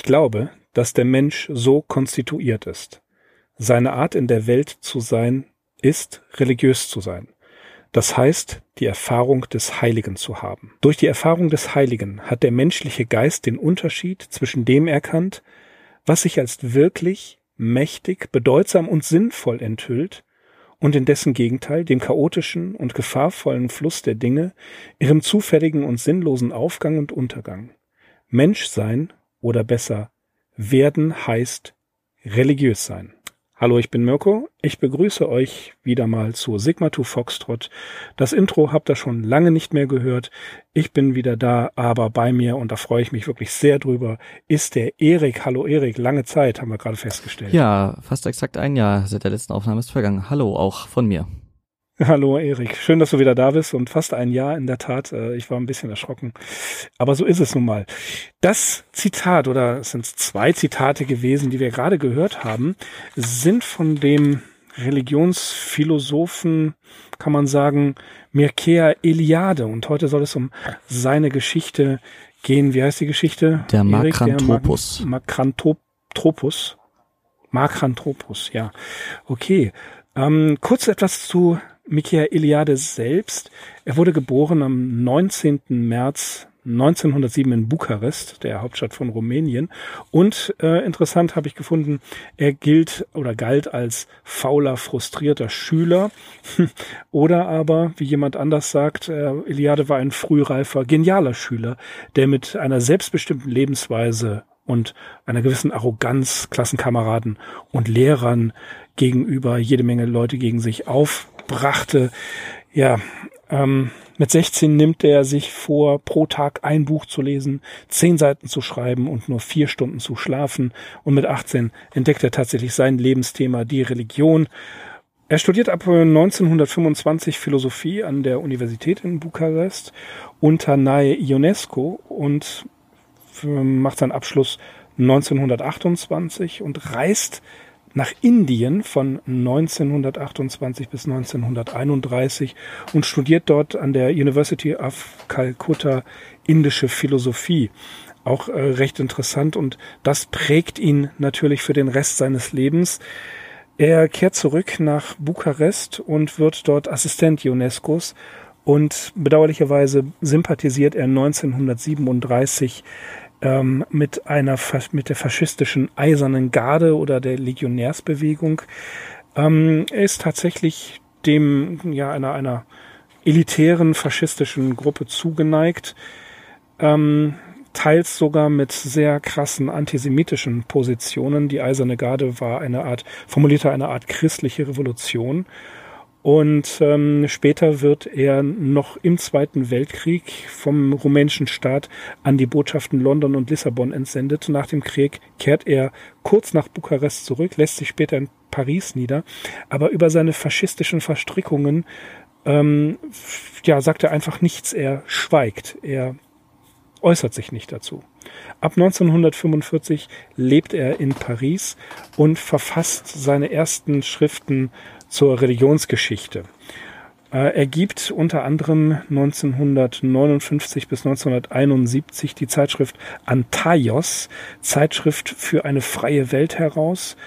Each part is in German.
Ich glaube, dass der Mensch so konstituiert ist. Seine Art in der Welt zu sein ist, religiös zu sein. Das heißt, die Erfahrung des Heiligen zu haben. Durch die Erfahrung des Heiligen hat der menschliche Geist den Unterschied zwischen dem erkannt, was sich als wirklich, mächtig, bedeutsam und sinnvoll enthüllt, und in dessen Gegenteil, dem chaotischen und gefahrvollen Fluss der Dinge, ihrem zufälligen und sinnlosen Aufgang und Untergang. Menschsein oder besser werden heißt religiös sein. Hallo, ich bin Mirko. Ich begrüße euch wieder mal zu Sigma 2 Foxtrot. Das Intro habt ihr schon lange nicht mehr gehört. Ich bin wieder da, aber bei mir, und da freue ich mich wirklich sehr drüber, ist der Erik. Hallo Erik, lange Zeit, haben wir gerade festgestellt. Ja, fast exakt ein Jahr seit der letzten Aufnahme ist vergangen. Hallo, auch von mir. Hallo Erik, schön, dass du wieder da bist und fast ein Jahr in der Tat. Äh, ich war ein bisschen erschrocken, aber so ist es nun mal. Das Zitat oder es sind zwei Zitate gewesen, die wir gerade gehört haben, sind von dem Religionsphilosophen, kann man sagen, Mircea Eliade. Und heute soll es um seine Geschichte gehen. Wie heißt die Geschichte? Der Makranthropus. Makranthropus. Makranthropus, ja. Okay. Ähm, kurz etwas zu Mikia Eliade selbst. Er wurde geboren am 19. März 1907 in Bukarest, der Hauptstadt von Rumänien. Und äh, interessant habe ich gefunden, er gilt oder galt als fauler, frustrierter Schüler. oder aber, wie jemand anders sagt, äh, Eliade war ein frühreifer, genialer Schüler, der mit einer selbstbestimmten Lebensweise und einer gewissen Arroganz Klassenkameraden und Lehrern gegenüber jede Menge Leute gegen sich auf brachte. Ja, ähm, mit 16 nimmt er sich vor, pro Tag ein Buch zu lesen, zehn Seiten zu schreiben und nur vier Stunden zu schlafen. Und mit 18 entdeckt er tatsächlich sein Lebensthema, die Religion. Er studiert ab 1925 Philosophie an der Universität in Bukarest unter Nae Ionesco und macht seinen Abschluss 1928 und reist nach Indien von 1928 bis 1931 und studiert dort an der University of Calcutta indische Philosophie. Auch äh, recht interessant und das prägt ihn natürlich für den Rest seines Lebens. Er kehrt zurück nach Bukarest und wird dort Assistent UNESCOs und bedauerlicherweise sympathisiert er 1937 ähm, mit einer mit der faschistischen Eisernen Garde oder der Legionärsbewegung. Ähm, ist tatsächlich dem ja einer einer elitären faschistischen Gruppe zugeneigt, ähm, teils sogar mit sehr krassen antisemitischen Positionen. Die Eiserne Garde war eine Art formulierte eine Art christliche Revolution und ähm, später wird er noch im Zweiten Weltkrieg vom rumänischen Staat an die Botschaften London und Lissabon entsendet. Nach dem Krieg kehrt er kurz nach Bukarest zurück, lässt sich später in Paris nieder, aber über seine faschistischen Verstrickungen ähm, ja, sagt er einfach nichts. Er schweigt. Er äußert sich nicht dazu. Ab 1945 lebt er in Paris und verfasst seine ersten Schriften zur Religionsgeschichte. Äh, er gibt unter anderem 1959 bis 1971 die Zeitschrift Antaios, Zeitschrift für eine freie Welt heraus.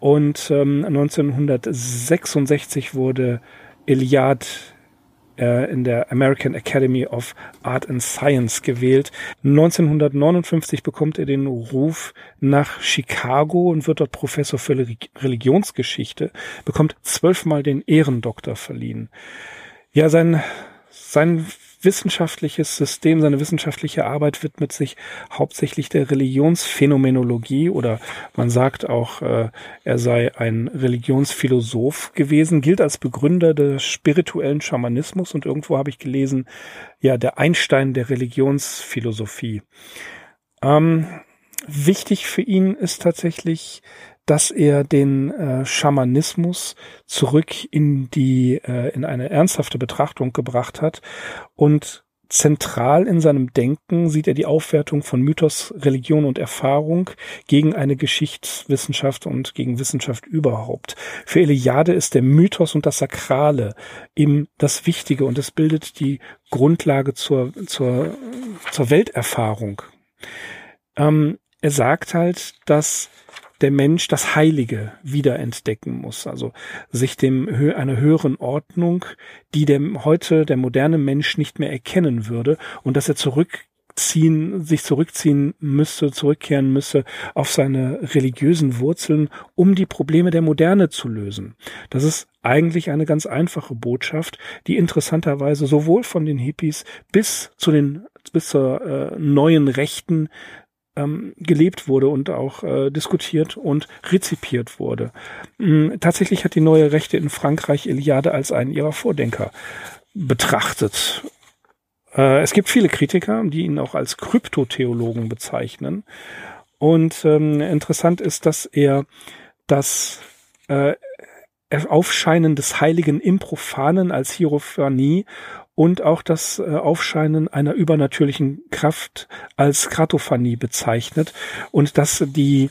Und ähm, 1966 wurde Eliad äh, in der American Academy of Art and Science gewählt. 1959 bekommt er den Ruf nach Chicago und wird dort Professor für Religionsgeschichte, bekommt zwölfmal den Ehrendoktor verliehen. Ja, sein, sein wissenschaftliches System, seine wissenschaftliche Arbeit widmet sich hauptsächlich der Religionsphänomenologie oder man sagt auch, äh, er sei ein Religionsphilosoph gewesen, gilt als Begründer des spirituellen Schamanismus und irgendwo habe ich gelesen, ja, der Einstein der Religionsphilosophie. Ähm, wichtig für ihn ist tatsächlich dass er den äh, Schamanismus zurück in die äh, in eine ernsthafte Betrachtung gebracht hat und zentral in seinem Denken sieht er die Aufwertung von Mythos, Religion und Erfahrung gegen eine Geschichtswissenschaft und gegen Wissenschaft überhaupt. Für Eliade ist der Mythos und das Sakrale eben das Wichtige und es bildet die Grundlage zur, zur, zur Welterfahrung. Ähm, er sagt halt, dass der Mensch das Heilige wiederentdecken muss, also sich dem einer höheren Ordnung, die dem heute der moderne Mensch nicht mehr erkennen würde und dass er zurückziehen, sich zurückziehen müsste, zurückkehren müsse auf seine religiösen Wurzeln, um die Probleme der Moderne zu lösen. Das ist eigentlich eine ganz einfache Botschaft, die interessanterweise sowohl von den Hippies bis zu den bis zur äh, neuen Rechten ähm, gelebt wurde und auch äh, diskutiert und rezipiert wurde. Ähm, tatsächlich hat die neue Rechte in Frankreich Iliade als einen ihrer Vordenker betrachtet. Äh, es gibt viele Kritiker, die ihn auch als Kryptotheologen bezeichnen. Und ähm, interessant ist, dass er das äh, Aufscheinen des Heiligen im Profanen als Hierophanie und auch das äh, Aufscheinen einer übernatürlichen Kraft als Kratophanie bezeichnet und dass die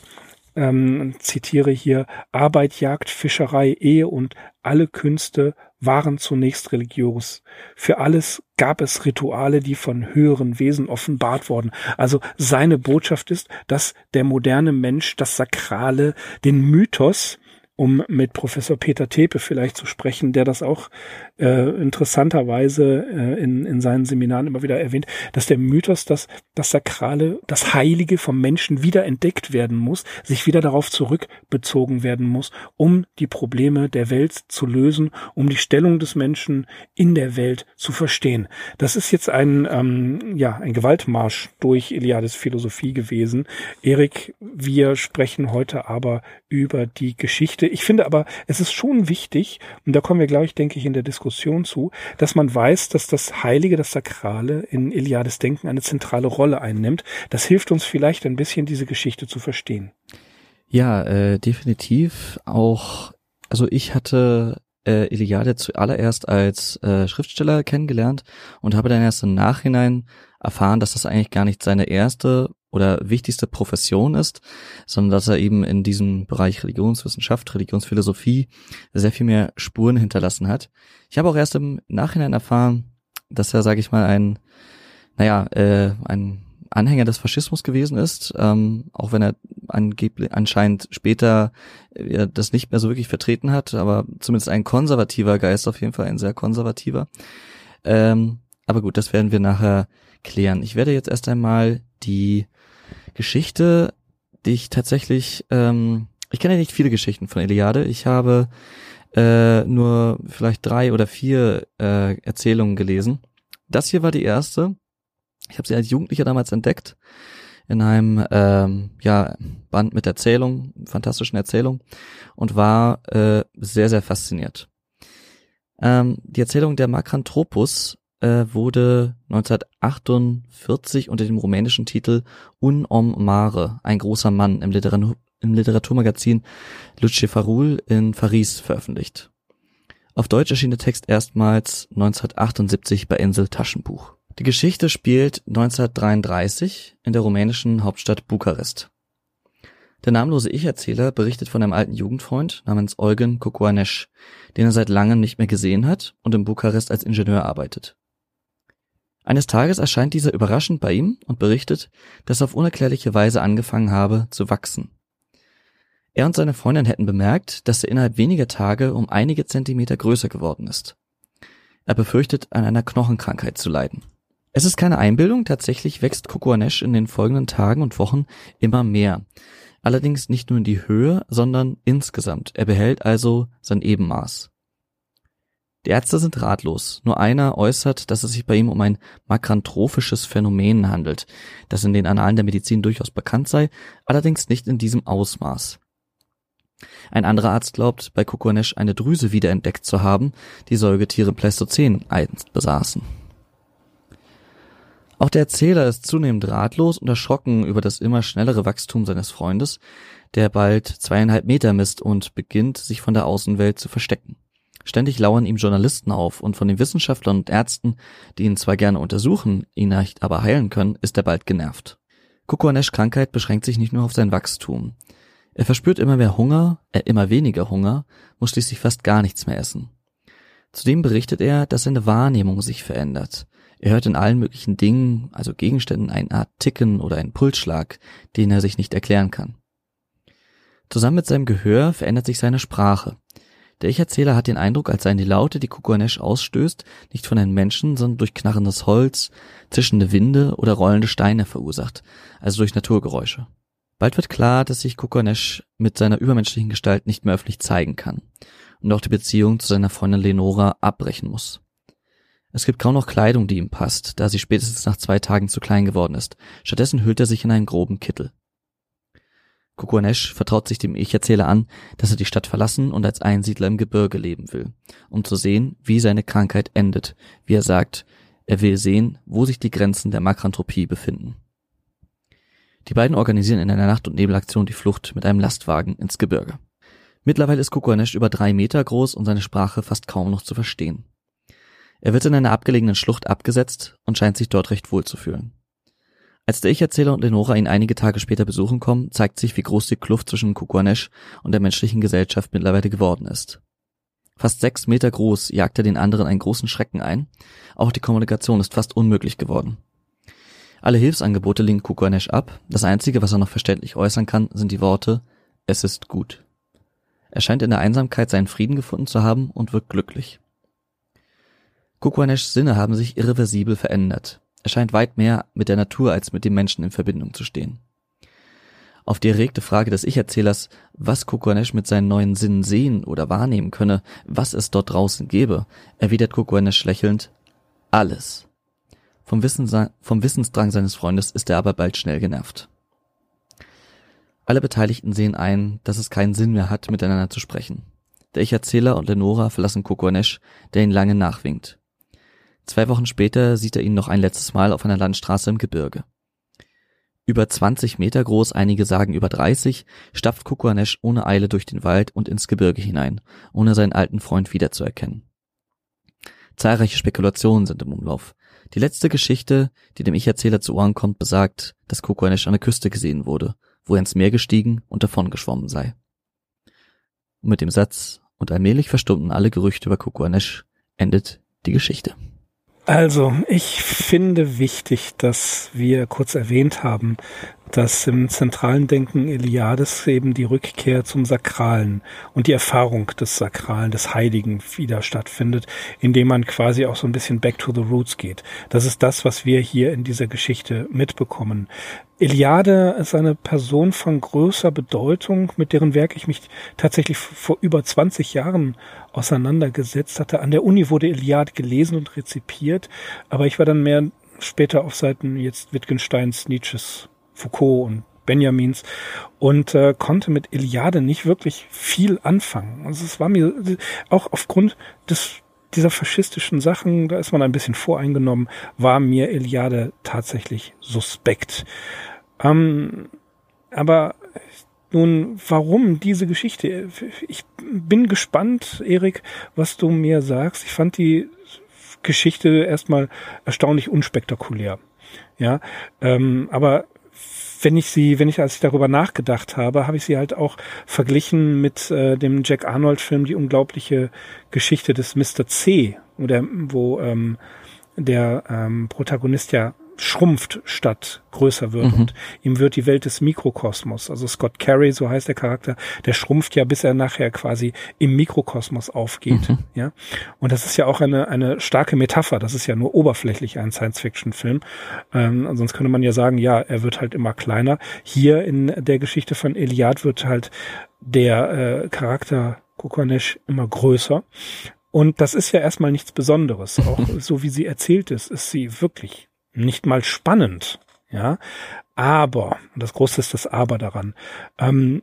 ähm, zitiere hier, Arbeit, Jagd, Fischerei, Ehe und alle Künste waren zunächst religiös. Für alles gab es Rituale, die von höheren Wesen offenbart wurden. Also seine Botschaft ist, dass der moderne Mensch das Sakrale, den Mythos, um mit Professor Peter Tepe vielleicht zu sprechen, der das auch äh, interessanterweise äh, in, in seinen Seminaren immer wieder erwähnt, dass der Mythos, dass das Sakrale, das Heilige vom Menschen wieder entdeckt werden muss, sich wieder darauf zurückbezogen werden muss, um die Probleme der Welt zu lösen, um die Stellung des Menschen in der Welt zu verstehen. Das ist jetzt ein, ähm, ja, ein Gewaltmarsch durch Iliades Philosophie gewesen. Erik, wir sprechen heute aber über die Geschichte. Ich finde aber, es ist schon wichtig, und da kommen wir gleich, denke ich, in der Diskussion Diskussion zu, dass man weiß, dass das Heilige, das Sakrale in Iliades Denken eine zentrale Rolle einnimmt. Das hilft uns vielleicht ein bisschen, diese Geschichte zu verstehen. Ja, äh, definitiv. Auch, also ich hatte äh, Iliade zuallererst als äh, Schriftsteller kennengelernt und habe dann erst im Nachhinein erfahren, dass das eigentlich gar nicht seine erste oder wichtigste Profession ist, sondern dass er eben in diesem Bereich Religionswissenschaft, Religionsphilosophie sehr viel mehr Spuren hinterlassen hat. Ich habe auch erst im Nachhinein erfahren, dass er, sage ich mal, ein, naja, äh, ein Anhänger des Faschismus gewesen ist, ähm, auch wenn er angeblich anscheinend später äh, das nicht mehr so wirklich vertreten hat, aber zumindest ein konservativer Geist auf jeden Fall, ein sehr konservativer. Ähm, aber gut, das werden wir nachher klären. Ich werde jetzt erst einmal die Geschichte, die ich tatsächlich, ähm, ich kenne nicht viele Geschichten von Iliade. Ich habe äh, nur vielleicht drei oder vier äh, Erzählungen gelesen. Das hier war die erste. Ich habe sie als Jugendlicher damals entdeckt in einem ähm, ja, Band mit Erzählung, fantastischen Erzählung und war äh, sehr, sehr fasziniert. Ähm, die Erzählung der Makranthropus äh, wurde 1948 unter dem rumänischen Titel Un om mare, ein großer Mann im, Literatur im Literaturmagazin Lucefarul in Paris veröffentlicht. Auf Deutsch erschien der Text erstmals 1978 bei Insel Taschenbuch. Die Geschichte spielt 1933 in der rumänischen Hauptstadt Bukarest. Der namenlose Ich-Erzähler berichtet von einem alten Jugendfreund namens Eugen Kokoanesch, den er seit langem nicht mehr gesehen hat und in Bukarest als Ingenieur arbeitet. Eines Tages erscheint dieser überraschend bei ihm und berichtet, dass er auf unerklärliche Weise angefangen habe zu wachsen. Er und seine Freundin hätten bemerkt, dass er innerhalb weniger Tage um einige Zentimeter größer geworden ist. Er befürchtet, an einer Knochenkrankheit zu leiden. Es ist keine Einbildung, tatsächlich wächst Kokoanesh in den folgenden Tagen und Wochen immer mehr. Allerdings nicht nur in die Höhe, sondern insgesamt. Er behält also sein Ebenmaß. Die Ärzte sind ratlos. Nur einer äußert, dass es sich bei ihm um ein makranthrophisches Phänomen handelt, das in den Annalen der Medizin durchaus bekannt sei, allerdings nicht in diesem Ausmaß. Ein anderer Arzt glaubt, bei Kokonesh eine Drüse wiederentdeckt zu haben, die Säugetiere Pleistozän einst besaßen. Auch der Erzähler ist zunehmend ratlos und erschrocken über das immer schnellere Wachstum seines Freundes, der bald zweieinhalb Meter misst und beginnt, sich von der Außenwelt zu verstecken. Ständig lauern ihm Journalisten auf und von den Wissenschaftlern und Ärzten, die ihn zwar gerne untersuchen, ihn nicht aber heilen können, ist er bald genervt. Kukuanesh Krankheit beschränkt sich nicht nur auf sein Wachstum. Er verspürt immer mehr Hunger, er äh, immer weniger Hunger, muss schließlich fast gar nichts mehr essen. Zudem berichtet er, dass seine Wahrnehmung sich verändert. Er hört in allen möglichen Dingen, also Gegenständen, eine Art Ticken oder einen Pulsschlag, den er sich nicht erklären kann. Zusammen mit seinem Gehör verändert sich seine Sprache. Der Ich-Erzähler hat den Eindruck, als seien die Laute, die Kukuanesh ausstößt, nicht von einem Menschen, sondern durch knarrendes Holz, zischende Winde oder rollende Steine verursacht, also durch Naturgeräusche. Bald wird klar, dass sich Kukuanesh mit seiner übermenschlichen Gestalt nicht mehr öffentlich zeigen kann und auch die Beziehung zu seiner Freundin Lenora abbrechen muss. Es gibt kaum noch Kleidung, die ihm passt, da sie spätestens nach zwei Tagen zu klein geworden ist. Stattdessen hüllt er sich in einen groben Kittel. Kukuanesh vertraut sich dem Ich-Erzähler an, dass er die Stadt verlassen und als Einsiedler im Gebirge leben will, um zu sehen, wie seine Krankheit endet. Wie er sagt, er will sehen, wo sich die Grenzen der Makranthropie befinden. Die beiden organisieren in einer Nacht- und Nebelaktion die Flucht mit einem Lastwagen ins Gebirge. Mittlerweile ist Kukuanesh über drei Meter groß und seine Sprache fast kaum noch zu verstehen. Er wird in einer abgelegenen Schlucht abgesetzt und scheint sich dort recht wohl zu fühlen. Als der Ich-Erzähler und Lenora ihn einige Tage später besuchen kommen, zeigt sich, wie groß die Kluft zwischen Kukuanesh und der menschlichen Gesellschaft mittlerweile geworden ist. Fast sechs Meter groß jagt er den anderen einen großen Schrecken ein. Auch die Kommunikation ist fast unmöglich geworden. Alle Hilfsangebote lehnt Kukuanesh ab. Das Einzige, was er noch verständlich äußern kann, sind die Worte Es ist gut. Er scheint in der Einsamkeit seinen Frieden gefunden zu haben und wirkt glücklich. Kukuaneshs Sinne haben sich irreversibel verändert. Er scheint weit mehr mit der Natur als mit dem Menschen in Verbindung zu stehen. Auf die erregte Frage des Ich-Erzählers, was Kukuanesh mit seinen neuen Sinnen sehen oder wahrnehmen könne, was es dort draußen gebe, erwidert Kukuanesh lächelnd, alles. Vom, Wissen, vom Wissensdrang seines Freundes ist er aber bald schnell genervt. Alle Beteiligten sehen ein, dass es keinen Sinn mehr hat, miteinander zu sprechen. Der Ich-Erzähler und Lenora verlassen Kukuanesh, der ihn lange nachwinkt. Zwei Wochen später sieht er ihn noch ein letztes Mal auf einer Landstraße im Gebirge. Über 20 Meter groß, einige sagen über 30, stapft Kukuanesh ohne Eile durch den Wald und ins Gebirge hinein, ohne seinen alten Freund wiederzuerkennen. Zahlreiche Spekulationen sind im Umlauf. Die letzte Geschichte, die dem Ich-Erzähler zu Ohren kommt, besagt, dass Kukuanesh an der Küste gesehen wurde, wo er ins Meer gestiegen und davongeschwommen sei. Und mit dem Satz, und allmählich verstummten alle Gerüchte über Kukuanesh, endet die Geschichte. Also, ich finde wichtig, dass wir kurz erwähnt haben, dass im zentralen Denken Eliades eben die Rückkehr zum Sakralen und die Erfahrung des Sakralen, des Heiligen wieder stattfindet, indem man quasi auch so ein bisschen back to the roots geht. Das ist das, was wir hier in dieser Geschichte mitbekommen. Eliade ist eine Person von größer Bedeutung, mit deren Werk ich mich tatsächlich vor über 20 Jahren auseinandergesetzt hatte. An der Uni wurde Eliade gelesen und rezipiert, aber ich war dann mehr später auf Seiten jetzt Wittgensteins, Nietzsches, Foucault und Benjamins und äh, konnte mit Eliade nicht wirklich viel anfangen. Also es war mir auch aufgrund des dieser faschistischen Sachen, da ist man ein bisschen voreingenommen, war mir Eliade tatsächlich suspekt. Ähm, aber nun, warum diese Geschichte? Ich bin gespannt, Erik, was du mir sagst. Ich fand die Geschichte erstmal erstaunlich unspektakulär. Ja, ähm, aber wenn ich sie, wenn ich, als ich darüber nachgedacht habe, habe ich sie halt auch verglichen mit äh, dem Jack Arnold-Film Die unglaubliche Geschichte des Mr. C, oder wo ähm, der ähm, Protagonist ja schrumpft statt größer wird mhm. und ihm wird die Welt des Mikrokosmos, also Scott Carey, so heißt der Charakter, der schrumpft ja, bis er nachher quasi im Mikrokosmos aufgeht, mhm. ja. Und das ist ja auch eine, eine starke Metapher, das ist ja nur oberflächlich ein Science-Fiction-Film, ähm, sonst könnte man ja sagen, ja, er wird halt immer kleiner. Hier in der Geschichte von Eliad wird halt der äh, Charakter Kukanesh immer größer. Und das ist ja erstmal nichts Besonderes. Auch so wie sie erzählt ist, ist sie wirklich nicht mal spannend, ja. Aber, und das Große ist das Aber daran, ähm,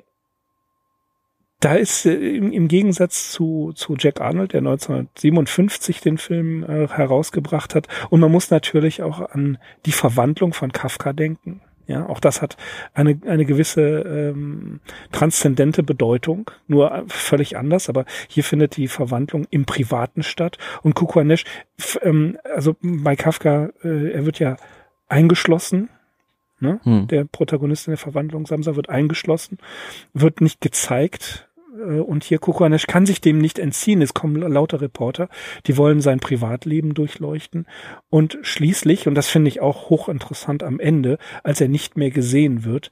da ist äh, im, im, Gegensatz zu, zu Jack Arnold, der 1957 den Film äh, herausgebracht hat, und man muss natürlich auch an die Verwandlung von Kafka denken. Ja, auch das hat eine, eine gewisse ähm, transzendente Bedeutung, nur völlig anders, aber hier findet die Verwandlung im Privaten statt. Und Kukuanesh, ähm, also bei Kafka, äh, er wird ja eingeschlossen, ne? Hm. der Protagonist in der Verwandlung, Samsa wird eingeschlossen, wird nicht gezeigt, und hier Kukuanesh kann sich dem nicht entziehen. Es kommen lauter Reporter, die wollen sein Privatleben durchleuchten. Und schließlich, und das finde ich auch hochinteressant am Ende, als er nicht mehr gesehen wird,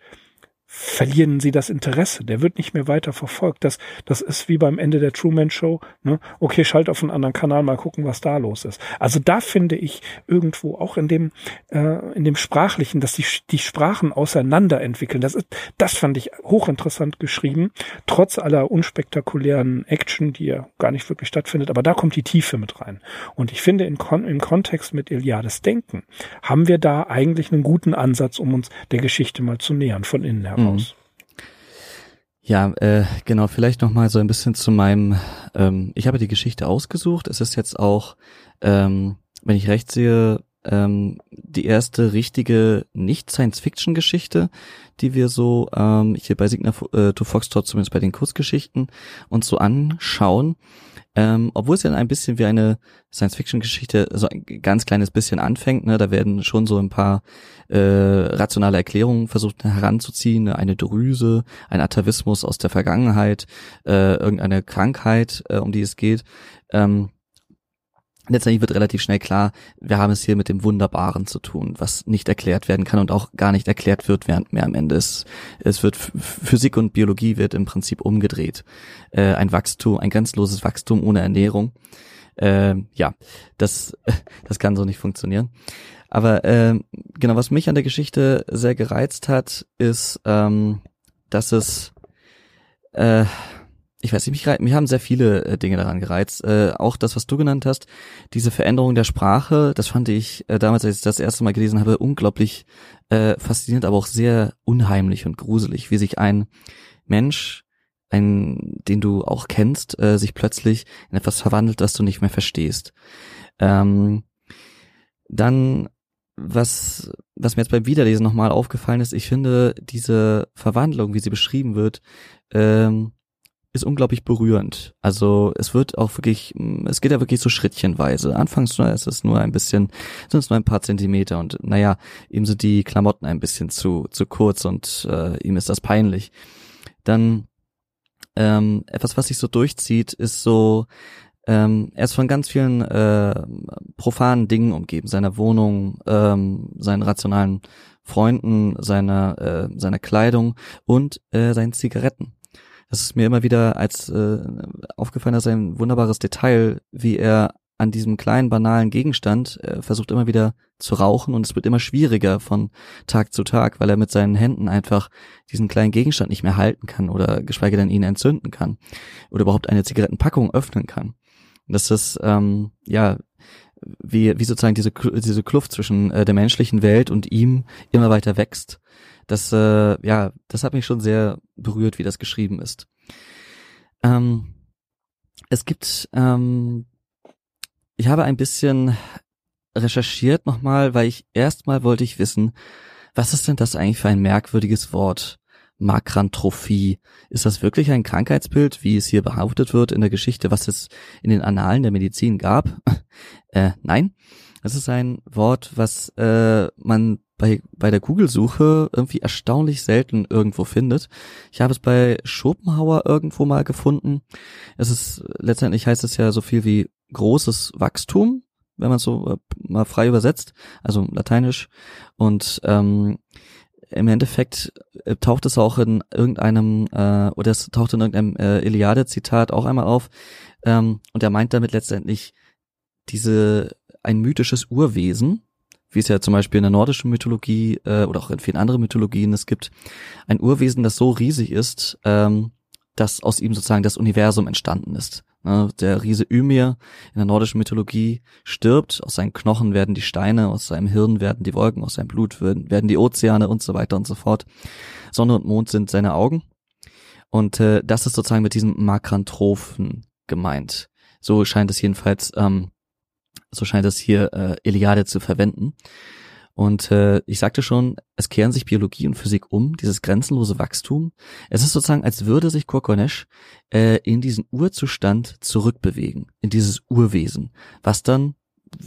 verlieren sie das Interesse. Der wird nicht mehr weiter verfolgt. Das, das ist wie beim Ende der Truman Show. Ne? Okay, schalt auf einen anderen Kanal, mal gucken, was da los ist. Also da finde ich irgendwo auch in dem, äh, in dem Sprachlichen, dass die, die Sprachen auseinander entwickeln. Das ist, das fand ich hochinteressant geschrieben, trotz aller unspektakulären Action, die ja gar nicht wirklich stattfindet. Aber da kommt die Tiefe mit rein. Und ich finde, in Kon im Kontext mit Iliades Denken haben wir da eigentlich einen guten Ansatz, um uns der Geschichte mal zu nähern, von innen her heraus. Mhm. Ja, äh, genau, vielleicht noch mal so ein bisschen zu meinem, ähm, ich habe die Geschichte ausgesucht. Es ist jetzt auch, ähm, wenn ich recht sehe, ähm, die erste richtige Nicht-Science-Fiction-Geschichte, die wir so ähm, hier bei Signa äh, to Foxtrot, zumindest bei den Kurzgeschichten, uns so anschauen. Ähm, obwohl es ja ein bisschen wie eine Science-Fiction-Geschichte so ein ganz kleines bisschen anfängt, ne, da werden schon so ein paar äh, rationale Erklärungen versucht heranzuziehen, ne, eine Drüse, ein Atavismus aus der Vergangenheit, äh, irgendeine Krankheit, äh, um die es geht. Ähm, letztendlich wird relativ schnell klar, wir haben es hier mit dem Wunderbaren zu tun, was nicht erklärt werden kann und auch gar nicht erklärt wird, während mehr am Ende ist. Es wird Physik und Biologie wird im Prinzip umgedreht. Äh, ein Wachstum, ein grenzenloses Wachstum ohne Ernährung. Äh, ja, das, das kann so nicht funktionieren. Aber äh, genau, was mich an der Geschichte sehr gereizt hat, ist, ähm, dass es äh, ich weiß nicht, mich, mich haben sehr viele äh, Dinge daran gereizt. Äh, auch das, was du genannt hast, diese Veränderung der Sprache, das fand ich äh, damals, als ich das erste Mal gelesen habe, unglaublich äh, faszinierend, aber auch sehr unheimlich und gruselig, wie sich ein Mensch, ein, den du auch kennst, äh, sich plötzlich in etwas verwandelt, das du nicht mehr verstehst. Ähm, dann was, was mir jetzt beim Wiederlesen nochmal aufgefallen ist, ich finde diese Verwandlung, wie sie beschrieben wird, ähm, ist unglaublich berührend. Also es wird auch wirklich, es geht ja wirklich so schrittchenweise. Anfangs ist es nur ein bisschen, sind es nur ein paar Zentimeter und naja, ihm sind die Klamotten ein bisschen zu, zu kurz und äh, ihm ist das peinlich. Dann ähm, etwas, was sich so durchzieht, ist so, ähm, er ist von ganz vielen äh, profanen Dingen umgeben, seiner Wohnung, ähm, seinen rationalen Freunden, seiner, äh, seiner Kleidung und äh, seinen Zigaretten das ist mir immer wieder als äh, aufgefallen, dass ein wunderbares Detail, wie er an diesem kleinen banalen Gegenstand äh, versucht immer wieder zu rauchen und es wird immer schwieriger von Tag zu Tag, weil er mit seinen Händen einfach diesen kleinen Gegenstand nicht mehr halten kann oder geschweige denn ihn entzünden kann oder überhaupt eine Zigarettenpackung öffnen kann. Das ist ähm, ja wie, wie sozusagen diese diese Kluft zwischen äh, der menschlichen Welt und ihm immer weiter wächst das, äh, ja, das hat mich schon sehr berührt, wie das geschrieben ist. Ähm, es gibt, ähm, ich habe ein bisschen recherchiert nochmal, weil ich erstmal wollte ich wissen, was ist denn das eigentlich für ein merkwürdiges Wort? Makrantrophie. Ist das wirklich ein Krankheitsbild, wie es hier behauptet wird in der Geschichte, was es in den Annalen der Medizin gab? äh, nein. Es ist ein Wort, was äh, man bei, bei der Google-Suche irgendwie erstaunlich selten irgendwo findet. Ich habe es bei Schopenhauer irgendwo mal gefunden. Es ist, letztendlich heißt es ja so viel wie großes Wachstum, wenn man es so äh, mal frei übersetzt, also lateinisch. Und ähm, im Endeffekt äh, taucht es auch in irgendeinem, äh, oder es taucht in irgendeinem äh, Iliade-Zitat auch einmal auf. Ähm, und er meint damit letztendlich diese, ein mythisches Urwesen, wie es ja zum Beispiel in der nordischen Mythologie äh, oder auch in vielen anderen Mythologien es gibt, ein Urwesen, das so riesig ist, ähm, dass aus ihm sozusagen das Universum entstanden ist. Ne, der Riese Ymir in der nordischen Mythologie stirbt, aus seinen Knochen werden die Steine, aus seinem Hirn werden die Wolken, aus seinem Blut werden, werden die Ozeane und so weiter und so fort. Sonne und Mond sind seine Augen. Und äh, das ist sozusagen mit diesem Makranthrophen gemeint. So scheint es jedenfalls ähm, so scheint es hier äh, Iliade zu verwenden. Und äh, ich sagte schon, es kehren sich Biologie und Physik um, dieses grenzenlose Wachstum. Es ist sozusagen, als würde sich Korkonesh äh, in diesen Urzustand zurückbewegen, in dieses Urwesen, was dann,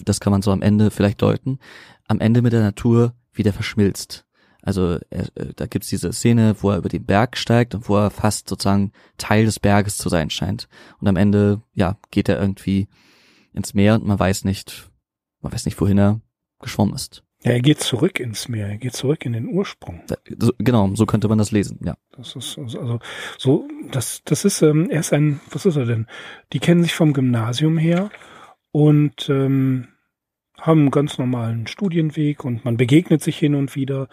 das kann man so am Ende vielleicht deuten, am Ende mit der Natur wieder verschmilzt. Also er, äh, da gibt's diese Szene, wo er über den Berg steigt und wo er fast sozusagen Teil des Berges zu sein scheint. Und am Ende, ja, geht er irgendwie ins Meer und man weiß nicht, man weiß nicht, wohin er geschwommen ist. Ja, er geht zurück ins Meer, er geht zurück in den Ursprung. Genau, so könnte man das lesen, ja. Das ist also, also so, das, das ist, ähm, er ist ein, was ist er denn? Die kennen sich vom Gymnasium her und ähm, haben einen ganz normalen Studienweg und man begegnet sich hin und wieder.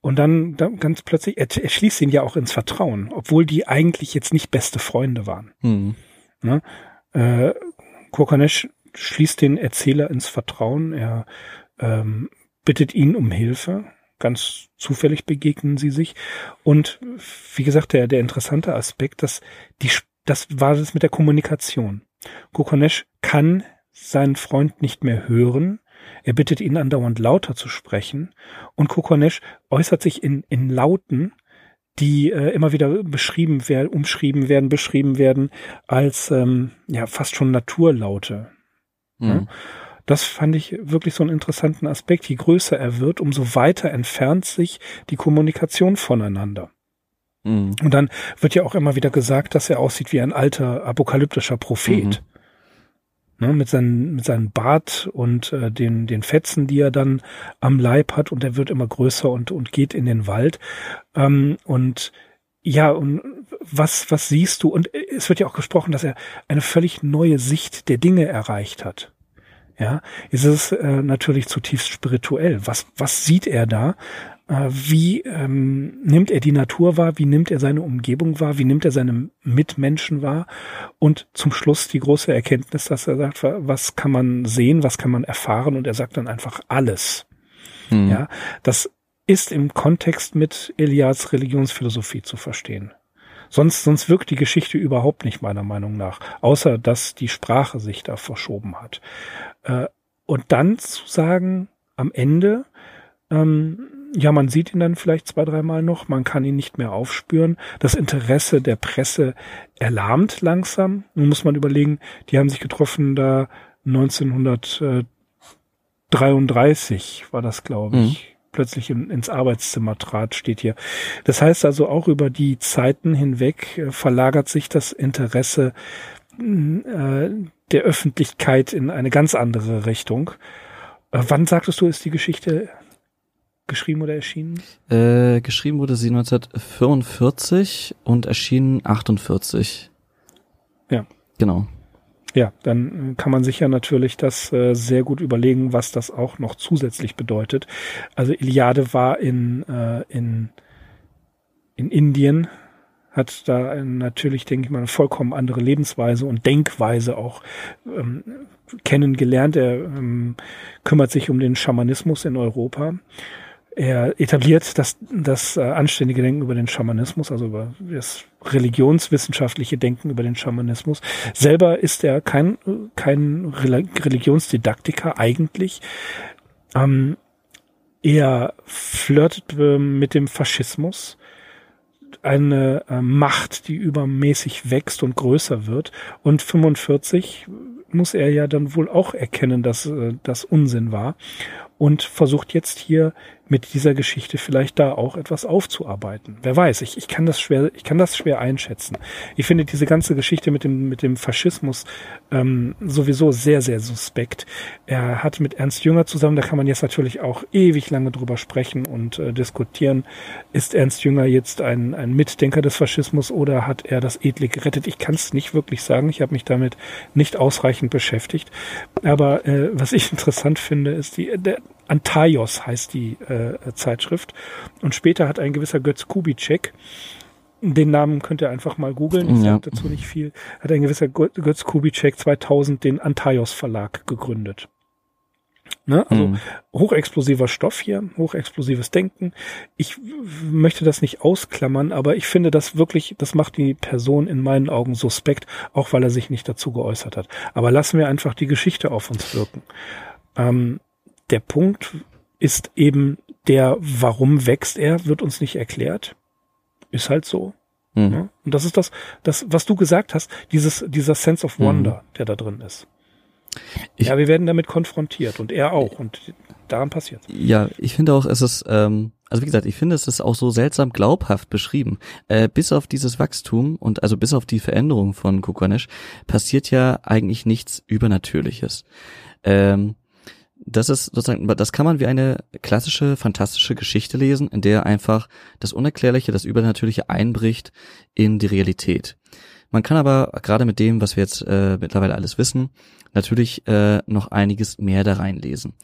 Und dann, dann ganz plötzlich, er, er schließt ihn ja auch ins Vertrauen, obwohl die eigentlich jetzt nicht beste Freunde waren. Mhm. Ne? Äh, Kokanesh schließt den Erzähler ins Vertrauen. Er ähm, bittet ihn um Hilfe. Ganz zufällig begegnen sie sich. Und wie gesagt, der, der interessante Aspekt, dass die, das war das mit der Kommunikation. Kokonesh kann seinen Freund nicht mehr hören. Er bittet ihn andauernd lauter zu sprechen. Und Kokonesh äußert sich in, in Lauten, die äh, immer wieder beschrieben werden, umschrieben werden, beschrieben werden als ähm, ja fast schon Naturlaute. Mhm. Das fand ich wirklich so einen interessanten Aspekt. Je größer er wird, umso weiter entfernt sich die Kommunikation voneinander. Mhm. Und dann wird ja auch immer wieder gesagt, dass er aussieht wie ein alter apokalyptischer Prophet. Mhm. Ne, mit, seinen, mit seinem Bart und äh, den, den Fetzen, die er dann am Leib hat und er wird immer größer und, und geht in den Wald. Ähm, und ja, und was, was siehst du? Und es wird ja auch gesprochen, dass er eine völlig neue Sicht der Dinge erreicht hat ja, ist es äh, natürlich zutiefst spirituell. Was, was sieht er da? Äh, wie ähm, nimmt er die Natur wahr? Wie nimmt er seine Umgebung wahr? Wie nimmt er seine Mitmenschen wahr? Und zum Schluss die große Erkenntnis, dass er sagt, was kann man sehen, was kann man erfahren? Und er sagt dann einfach alles. Hm. Ja, das ist im Kontext mit Eliads Religionsphilosophie zu verstehen. Sonst, sonst wirkt die Geschichte überhaupt nicht meiner Meinung nach, außer dass die Sprache sich da verschoben hat. Äh, und dann zu sagen, am Ende, ähm, ja, man sieht ihn dann vielleicht zwei, dreimal noch, man kann ihn nicht mehr aufspüren. Das Interesse der Presse erlahmt langsam. Nun muss man überlegen, die haben sich getroffen da 1933 war das, glaube ich. Mhm. Plötzlich in, ins Arbeitszimmer trat, steht hier. Das heißt also auch über die Zeiten hinweg äh, verlagert sich das Interesse äh, der Öffentlichkeit in eine ganz andere Richtung. Äh, wann sagtest du, ist die Geschichte geschrieben oder erschienen? Äh, geschrieben wurde sie 1945 und erschienen 48. Ja. Genau. Ja, dann kann man sich ja natürlich das äh, sehr gut überlegen, was das auch noch zusätzlich bedeutet. Also Iliade war in, äh, in, in Indien hat da natürlich, denke ich mal, eine vollkommen andere Lebensweise und Denkweise auch ähm, kennengelernt. Er ähm, kümmert sich um den Schamanismus in Europa. Er etabliert das, das äh, anständige Denken über den Schamanismus, also über das religionswissenschaftliche Denken über den Schamanismus. Selber ist er kein, kein Religionsdidaktiker eigentlich. Ähm, er flirtet äh, mit dem Faschismus eine äh, Macht, die übermäßig wächst und größer wird. Und 45 muss er ja dann wohl auch erkennen, dass äh, das Unsinn war und versucht jetzt hier mit dieser Geschichte vielleicht da auch etwas aufzuarbeiten. Wer weiß, ich, ich kann das schwer, ich kann das schwer einschätzen. Ich finde diese ganze Geschichte mit dem, mit dem Faschismus ähm, sowieso sehr, sehr suspekt. Er hat mit Ernst Jünger zusammen, da kann man jetzt natürlich auch ewig lange drüber sprechen und äh, diskutieren. Ist Ernst Jünger jetzt ein, ein Mitdenker des Faschismus oder hat er das Edle gerettet? Ich kann es nicht wirklich sagen. Ich habe mich damit nicht ausreichend beschäftigt. Aber äh, was ich interessant finde, ist die, der, Antaios heißt die äh, Zeitschrift. Und später hat ein gewisser Götz Kubitschek, den Namen könnt ihr einfach mal googeln, ich ja. sage dazu nicht viel, hat ein gewisser Götz Kubitschek 2000 den Antaios Verlag gegründet. Ne? Also mhm. hochexplosiver Stoff hier, hochexplosives Denken. Ich möchte das nicht ausklammern, aber ich finde das wirklich, das macht die Person in meinen Augen suspekt, auch weil er sich nicht dazu geäußert hat. Aber lassen wir einfach die Geschichte auf uns wirken. Ähm, der Punkt ist eben der, warum wächst er, wird uns nicht erklärt. Ist halt so. Mhm. Ja? Und das ist das, das, was du gesagt hast, dieses, dieser Sense of Wonder, mhm. der da drin ist. Ich, ja, wir werden damit konfrontiert und er auch und daran passiert. Ja, ich finde auch, es ist, ähm, also wie gesagt, ich finde, es ist auch so seltsam glaubhaft beschrieben. Äh, bis auf dieses Wachstum und also bis auf die Veränderung von Kukonesh passiert ja eigentlich nichts Übernatürliches. Ähm, das ist sozusagen, das kann man wie eine klassische, fantastische Geschichte lesen, in der einfach das Unerklärliche, das Übernatürliche einbricht in die Realität. Man kann aber gerade mit dem, was wir jetzt äh, mittlerweile alles wissen, natürlich äh, noch einiges mehr da reinlesen.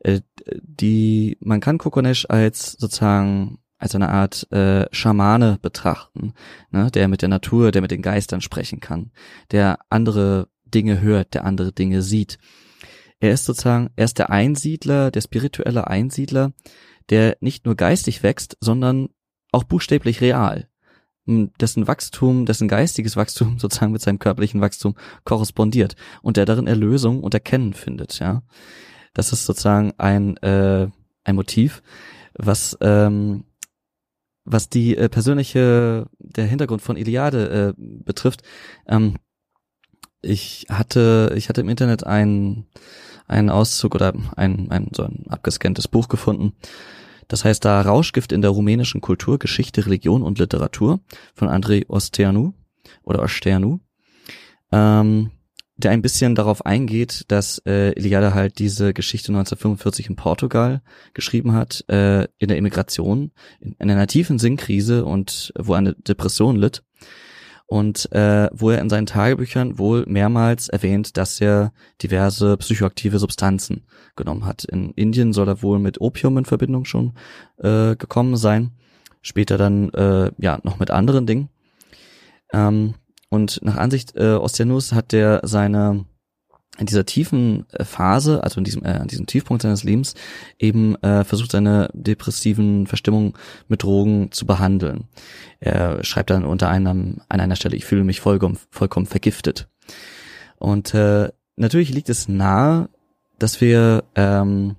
Äh, die, man kann Kokonesh als sozusagen als eine Art äh, Schamane betrachten, ne, der mit der Natur, der mit den Geistern sprechen kann, der andere Dinge hört, der andere Dinge sieht. Er ist sozusagen, er ist der Einsiedler, der spirituelle Einsiedler, der nicht nur geistig wächst, sondern auch buchstäblich real dessen Wachstum, dessen geistiges Wachstum sozusagen mit seinem körperlichen Wachstum korrespondiert und der darin Erlösung und Erkennen findet, ja. Das ist sozusagen ein, äh, ein Motiv, was, ähm, was die äh, persönliche, der Hintergrund von Iliade äh, betrifft. Ähm, ich hatte, ich hatte im Internet einen, einen Auszug oder ein, ein, so ein abgescanntes Buch gefunden, das heißt da Rauschgift in der rumänischen Kultur, Geschichte, Religion und Literatur von Andrei Osteanu oder Osteanu, ähm, der ein bisschen darauf eingeht, dass äh, Iliade halt diese Geschichte 1945 in Portugal geschrieben hat, äh, in der Immigration, in, in einer tiefen Sinnkrise und wo eine Depression litt und äh, wo er in seinen Tagebüchern wohl mehrmals erwähnt, dass er diverse psychoaktive Substanzen genommen hat. In Indien soll er wohl mit Opium in Verbindung schon äh, gekommen sein, später dann äh, ja noch mit anderen Dingen. Ähm, und nach Ansicht äh, Ostianus hat er seine in dieser tiefen äh, Phase, also in diesem, äh, an diesem Tiefpunkt seines Lebens, eben äh, versucht, seine depressiven Verstimmungen mit Drogen zu behandeln. Er schreibt dann unter anderem an einer Stelle, ich fühle mich vollkommen, vollkommen vergiftet. Und äh, natürlich liegt es nahe, dass wir, ähm,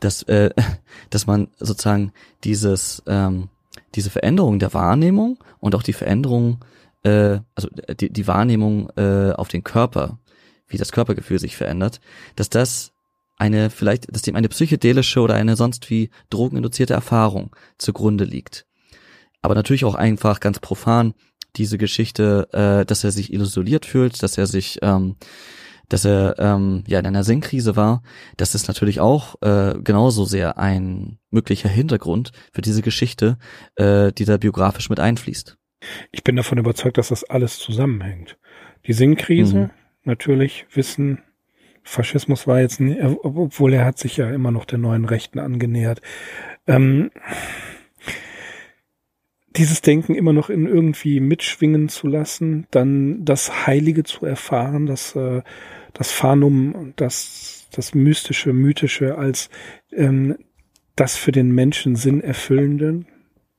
dass, äh, dass man sozusagen dieses, ähm, diese Veränderung der Wahrnehmung und auch die Veränderung, äh, also die, die Wahrnehmung äh, auf den Körper wie das Körpergefühl sich verändert, dass das eine vielleicht, dass dem eine psychedelische oder eine sonst wie drogeninduzierte Erfahrung zugrunde liegt. Aber natürlich auch einfach ganz profan diese Geschichte, äh, dass er sich illusioniert fühlt, dass er sich, ähm, dass er ähm, ja in einer Sinnkrise war, das ist natürlich auch äh, genauso sehr ein möglicher Hintergrund für diese Geschichte, äh, die da biografisch mit einfließt. Ich bin davon überzeugt, dass das alles zusammenhängt. Die Sinnkrise, mhm natürlich wissen, Faschismus war jetzt, nie, obwohl er hat sich ja immer noch der neuen Rechten angenähert. Ähm, dieses Denken immer noch in irgendwie mitschwingen zu lassen, dann das Heilige zu erfahren, das, äh, das Phanum, das, das Mystische, Mythische als ähm, das für den Menschen Sinn erfüllende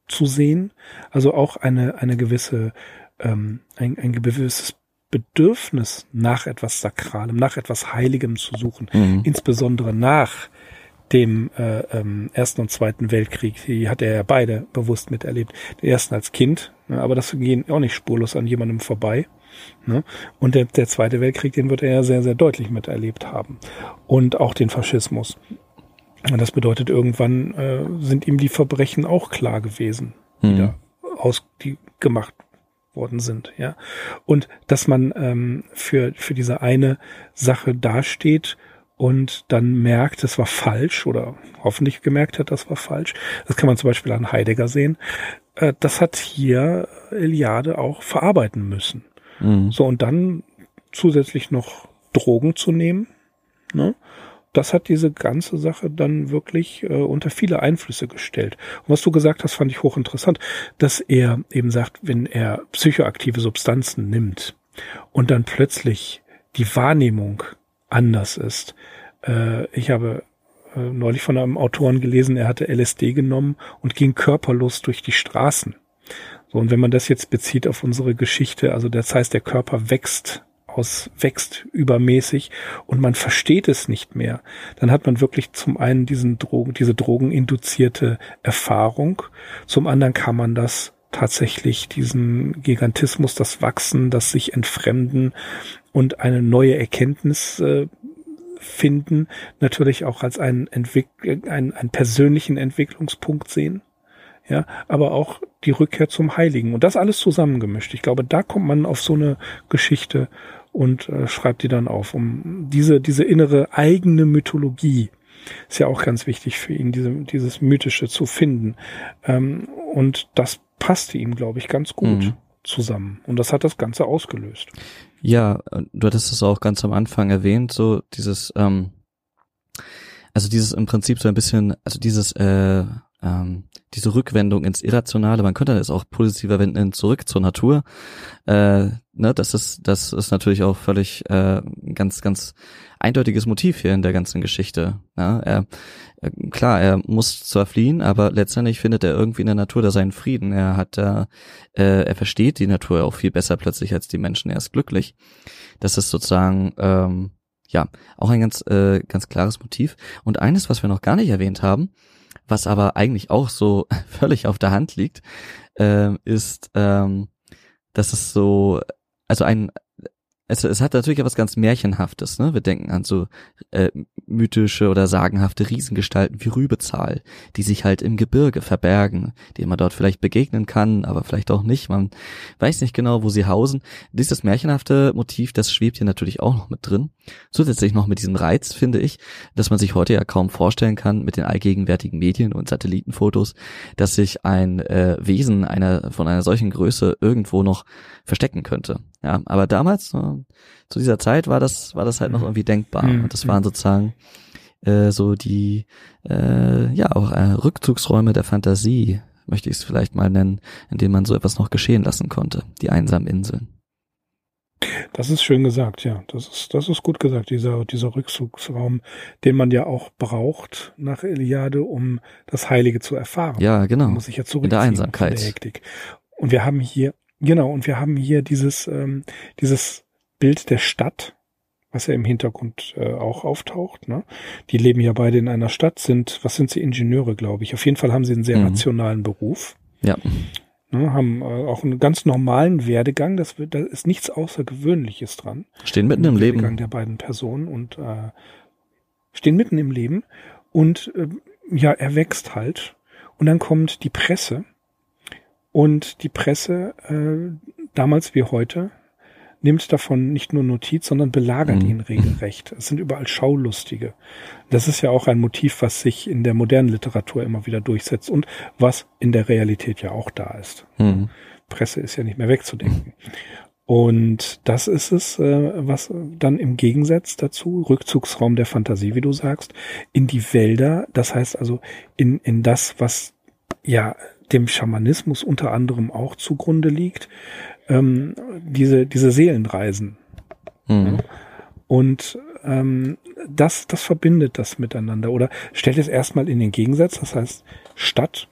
zu sehen. Also auch eine, eine gewisse, ähm, ein, ein gewisses Bedürfnis nach etwas Sakralem, nach etwas Heiligem zu suchen, mhm. insbesondere nach dem äh, ähm, Ersten und Zweiten Weltkrieg. Die hat er ja beide bewusst miterlebt. Den ersten als Kind, ne, aber das gehen auch nicht spurlos an jemandem vorbei. Ne? Und der, der Zweite Weltkrieg, den wird er ja sehr, sehr deutlich miterlebt haben. Und auch den Faschismus. Und das bedeutet, irgendwann äh, sind ihm die Verbrechen auch klar gewesen, die mhm. da aus, die gemacht worden sind, ja. Und dass man ähm, für, für diese eine Sache dasteht und dann merkt, es war falsch oder hoffentlich gemerkt hat, das war falsch. Das kann man zum Beispiel an Heidegger sehen. Äh, das hat hier Eliade auch verarbeiten müssen. Mhm. So, und dann zusätzlich noch Drogen zu nehmen, ne? Das hat diese ganze Sache dann wirklich äh, unter viele Einflüsse gestellt. Und was du gesagt hast, fand ich hochinteressant, dass er eben sagt, wenn er psychoaktive Substanzen nimmt und dann plötzlich die Wahrnehmung anders ist. Äh, ich habe äh, neulich von einem Autoren gelesen, er hatte LSD genommen und ging körperlos durch die Straßen. So, und wenn man das jetzt bezieht auf unsere Geschichte, also das heißt, der Körper wächst auswächst übermäßig und man versteht es nicht mehr, dann hat man wirklich zum einen diesen Drogen, diese drogeninduzierte Erfahrung, zum anderen kann man das tatsächlich diesen Gigantismus, das Wachsen, das sich entfremden und eine neue Erkenntnis äh, Finden natürlich auch als einen, Entwick einen, einen persönlichen Entwicklungspunkt sehen. Ja, aber auch die Rückkehr zum Heiligen und das alles zusammengemischt. Ich glaube, da kommt man auf so eine Geschichte und äh, schreibt die dann auf, um diese, diese innere eigene Mythologie ist ja auch ganz wichtig für ihn, diese, dieses Mythische zu finden. Ähm, und das passte ihm, glaube ich, ganz gut mhm. zusammen. Und das hat das Ganze ausgelöst. Ja, du hattest es auch ganz am Anfang erwähnt, so dieses, ähm, also dieses im Prinzip so ein bisschen, also dieses, äh, ähm, diese Rückwendung ins Irrationale, man könnte es auch positiver wenden, zurück zur Natur. Äh, ne, das ist, das ist natürlich auch völlig äh, ganz, ganz eindeutiges Motiv hier in der ganzen Geschichte. Ja, er, äh, klar, er muss zwar fliehen, aber letztendlich findet er irgendwie in der Natur da seinen Frieden. Er hat da, äh, er versteht die Natur auch viel besser plötzlich als die Menschen. Er ist glücklich. Das ist sozusagen ähm, ja auch ein ganz, äh, ganz klares Motiv. Und eines, was wir noch gar nicht erwähnt haben, was aber eigentlich auch so völlig auf der Hand liegt, äh, ist, ähm, dass es so, also ein, es, es hat natürlich etwas ganz Märchenhaftes, ne? Wir denken an so äh, mythische oder sagenhafte Riesengestalten wie Rübezahl, die sich halt im Gebirge verbergen, denen man dort vielleicht begegnen kann, aber vielleicht auch nicht. Man weiß nicht genau, wo sie hausen. Dieses märchenhafte Motiv, das schwebt hier natürlich auch noch mit drin. Zusätzlich noch mit diesem Reiz, finde ich, dass man sich heute ja kaum vorstellen kann mit den allgegenwärtigen Medien und Satellitenfotos, dass sich ein äh, Wesen einer von einer solchen Größe irgendwo noch verstecken könnte. Ja, aber damals, äh, zu dieser Zeit war das, war das halt noch mhm. irgendwie denkbar. Mhm. Und das waren sozusagen äh, so die, äh, ja, auch äh, Rückzugsräume der Fantasie, möchte ich es vielleicht mal nennen, in denen man so etwas noch geschehen lassen konnte. Die einsamen Inseln. Das ist schön gesagt, ja. Das ist, das ist gut gesagt, dieser, dieser Rückzugsraum, den man ja auch braucht nach Eliade, um das Heilige zu erfahren. Ja, genau. Man muss sich ja zurückziehen In der Einsamkeit. Der Hektik. Und wir haben hier Genau, und wir haben hier dieses, ähm, dieses Bild der Stadt, was ja im Hintergrund äh, auch auftaucht. Ne? Die leben ja beide in einer Stadt, sind, was sind sie, Ingenieure, glaube ich. Auf jeden Fall haben sie einen sehr mhm. rationalen Beruf. Ja. Ne, haben äh, auch einen ganz normalen Werdegang, das, da ist nichts Außergewöhnliches dran. Stehen mitten im, Leben. Werdegang der beiden Personen und äh, stehen mitten im Leben und äh, ja, er wächst halt. Und dann kommt die Presse und die Presse, äh, damals wie heute, nimmt davon nicht nur Notiz, sondern belagert mhm. ihn regelrecht. Es sind überall Schaulustige. Das ist ja auch ein Motiv, was sich in der modernen Literatur immer wieder durchsetzt und was in der Realität ja auch da ist. Mhm. Presse ist ja nicht mehr wegzudenken. Und das ist es, äh, was dann im Gegensatz dazu, Rückzugsraum der Fantasie, wie du sagst, in die Wälder, das heißt also in, in das, was ja dem Schamanismus unter anderem auch zugrunde liegt, ähm, diese, diese Seelenreisen. Mhm. Und ähm, das, das verbindet das miteinander. Oder stellt es erstmal in den Gegensatz, das heißt Stadt,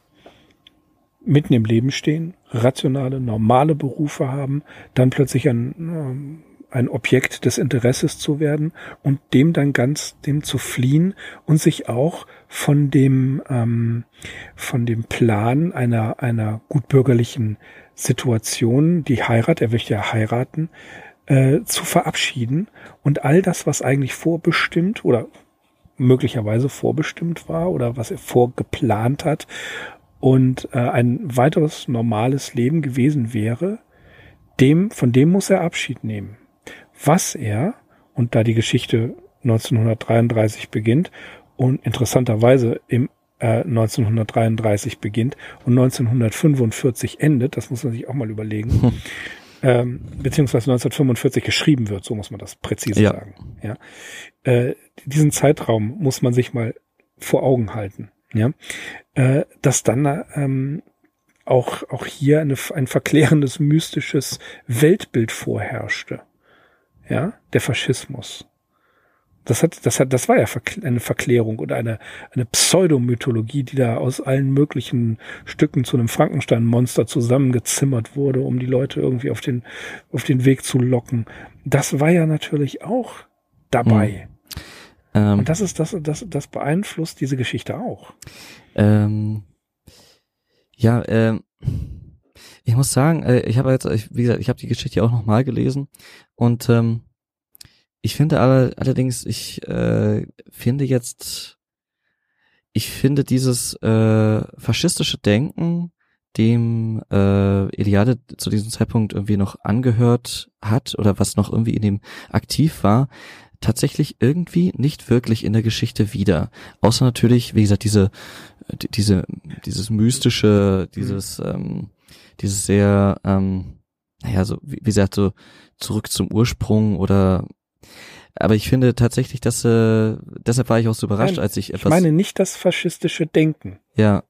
mitten im Leben stehen, rationale, normale Berufe haben, dann plötzlich ein, ähm, ein Objekt des Interesses zu werden und dem dann ganz dem zu fliehen und sich auch von dem ähm, von dem Plan einer einer gutbürgerlichen Situation, die Heirat, er möchte ja heiraten, äh, zu verabschieden. Und all das, was eigentlich vorbestimmt oder möglicherweise vorbestimmt war oder was er vorgeplant hat und äh, ein weiteres normales Leben gewesen wäre, dem von dem muss er Abschied nehmen. Was er, und da die Geschichte 1933 beginnt und interessanterweise im äh, 1933 beginnt und 1945 endet, das muss man sich auch mal überlegen, hm. ähm, beziehungsweise 1945 geschrieben wird, so muss man das präzise ja. sagen. Ja, äh, diesen Zeitraum muss man sich mal vor Augen halten. Ja, äh, dass dann ähm, auch auch hier eine, ein verklärendes mystisches Weltbild vorherrschte ja, der Faschismus. Das hat, das hat, das war ja eine Verklärung oder eine, eine Pseudomythologie, die da aus allen möglichen Stücken zu einem Frankenstein-Monster zusammengezimmert wurde, um die Leute irgendwie auf den, auf den Weg zu locken. Das war ja natürlich auch dabei. Hm. Ähm, Und das ist, das, das, das beeinflusst diese Geschichte auch. Ähm, ja, ähm, ich muss sagen, äh, ich habe jetzt, wie gesagt, ich habe die Geschichte auch nochmal gelesen und ähm, ich finde aber allerdings, ich äh, finde jetzt, ich finde dieses äh, faschistische Denken, dem äh, Eliade zu diesem Zeitpunkt irgendwie noch angehört hat oder was noch irgendwie in dem aktiv war, tatsächlich irgendwie nicht wirklich in der Geschichte wieder. Außer natürlich, wie gesagt, diese, diese, dieses mystische, dieses, ähm, dieses sehr, ähm, naja, so, wie, wie gesagt, so zurück zum Ursprung oder aber ich finde tatsächlich, dass äh, deshalb war ich auch so überrascht, Nein, als ich etwas. Ich meine nicht das faschistische Denken. Ja.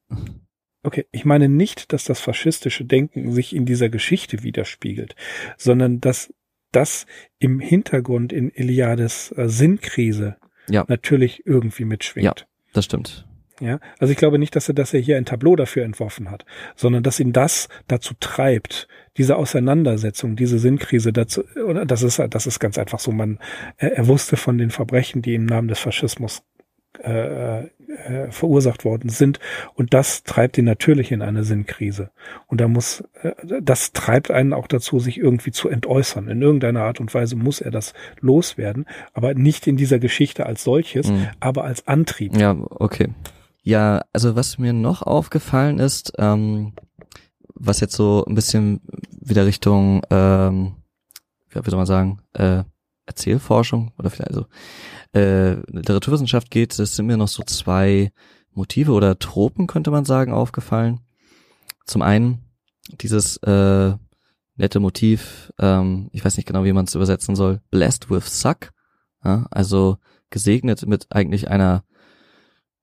Okay, ich meine nicht, dass das faschistische Denken sich in dieser Geschichte widerspiegelt, sondern dass das im Hintergrund in Eliades äh, Sinnkrise ja. natürlich irgendwie mitschwingt. Ja, das stimmt. Ja, also ich glaube nicht, dass er, dass er hier ein Tableau dafür entworfen hat, sondern dass ihn das dazu treibt, diese Auseinandersetzung, diese Sinnkrise dazu, oder das ist, das ist ganz einfach so, man, er, wusste von den Verbrechen, die im Namen des Faschismus äh, äh, verursacht worden sind. Und das treibt ihn natürlich in eine Sinnkrise. Und da muss, äh, das treibt einen auch dazu, sich irgendwie zu entäußern. In irgendeiner Art und Weise muss er das loswerden, aber nicht in dieser Geschichte als solches, mhm. aber als Antrieb. Ja, okay. Ja, also was mir noch aufgefallen ist, ähm, was jetzt so ein bisschen wieder Richtung, ähm, wie soll man sagen, äh, Erzählforschung oder vielleicht also äh, Literaturwissenschaft geht, es sind mir noch so zwei Motive oder Tropen, könnte man sagen, aufgefallen. Zum einen dieses äh, nette Motiv, ähm, ich weiß nicht genau, wie man es übersetzen soll, blessed with suck, ja, also gesegnet mit eigentlich einer